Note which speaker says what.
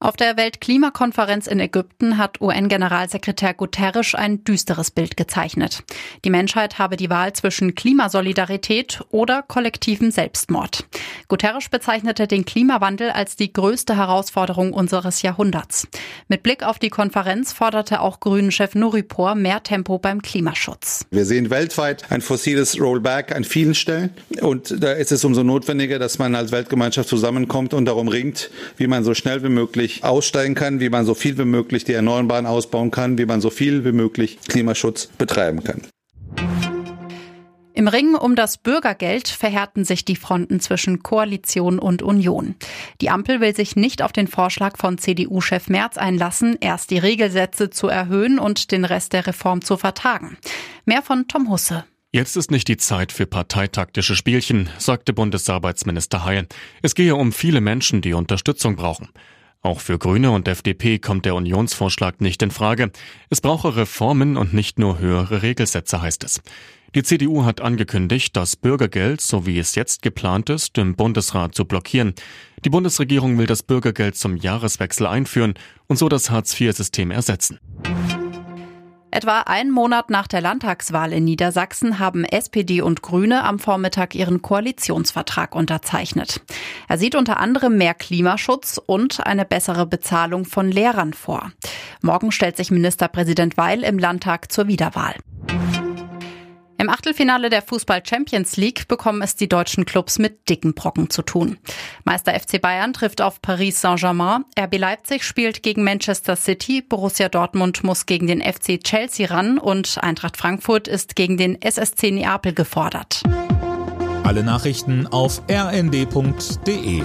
Speaker 1: Auf der Weltklimakonferenz in Ägypten hat UN-Generalsekretär Guterres ein düsteres Bild gezeichnet. Die Menschheit habe die Wahl zwischen Klimasolidarität oder kollektivem Selbstmord. Guterres bezeichnete den Klimawandel als die größte Herausforderung unseres Jahrhunderts. Mit Blick auf die Konferenz forderte auch Grünen-Chef Nuripur mehr Tempo beim Klimaschutz.
Speaker 2: Wir sehen weltweit ein fossiles Rollback an vielen Stellen. Und da ist es umso notwendiger, dass man als Weltgemeinschaft zusammenkommt und darum ringt, wie man so schnell wie möglich aussteigen kann, wie man so viel wie möglich die Erneuerbaren ausbauen kann, wie man so viel wie möglich Klimaschutz betreiben kann.
Speaker 1: Im Ring um das Bürgergeld verhärten sich die Fronten zwischen Koalition und Union. Die Ampel will sich nicht auf den Vorschlag von CDU-Chef Merz einlassen, erst die Regelsätze zu erhöhen und den Rest der Reform zu vertagen. Mehr von Tom Husse.
Speaker 3: Jetzt ist nicht die Zeit für parteitaktische Spielchen, sagte Bundesarbeitsminister Heil. Es gehe um viele Menschen, die Unterstützung brauchen. Auch für Grüne und FDP kommt der Unionsvorschlag nicht in Frage. Es brauche Reformen und nicht nur höhere Regelsätze, heißt es. Die CDU hat angekündigt, das Bürgergeld, so wie es jetzt geplant ist, im Bundesrat zu blockieren. Die Bundesregierung will das Bürgergeld zum Jahreswechsel einführen und so das Hartz-IV-System ersetzen.
Speaker 1: Etwa einen Monat nach der Landtagswahl in Niedersachsen haben SPD und Grüne am Vormittag ihren Koalitionsvertrag unterzeichnet. Er sieht unter anderem mehr Klimaschutz und eine bessere Bezahlung von Lehrern vor. Morgen stellt sich Ministerpräsident Weil im Landtag zur Wiederwahl. Im Achtelfinale der Fußball Champions League bekommen es die deutschen Clubs mit dicken Brocken zu tun. Meister FC Bayern trifft auf Paris Saint-Germain, RB Leipzig spielt gegen Manchester City, Borussia Dortmund muss gegen den FC Chelsea ran und Eintracht Frankfurt ist gegen den SSC Neapel gefordert.
Speaker 4: Alle Nachrichten auf rnd.de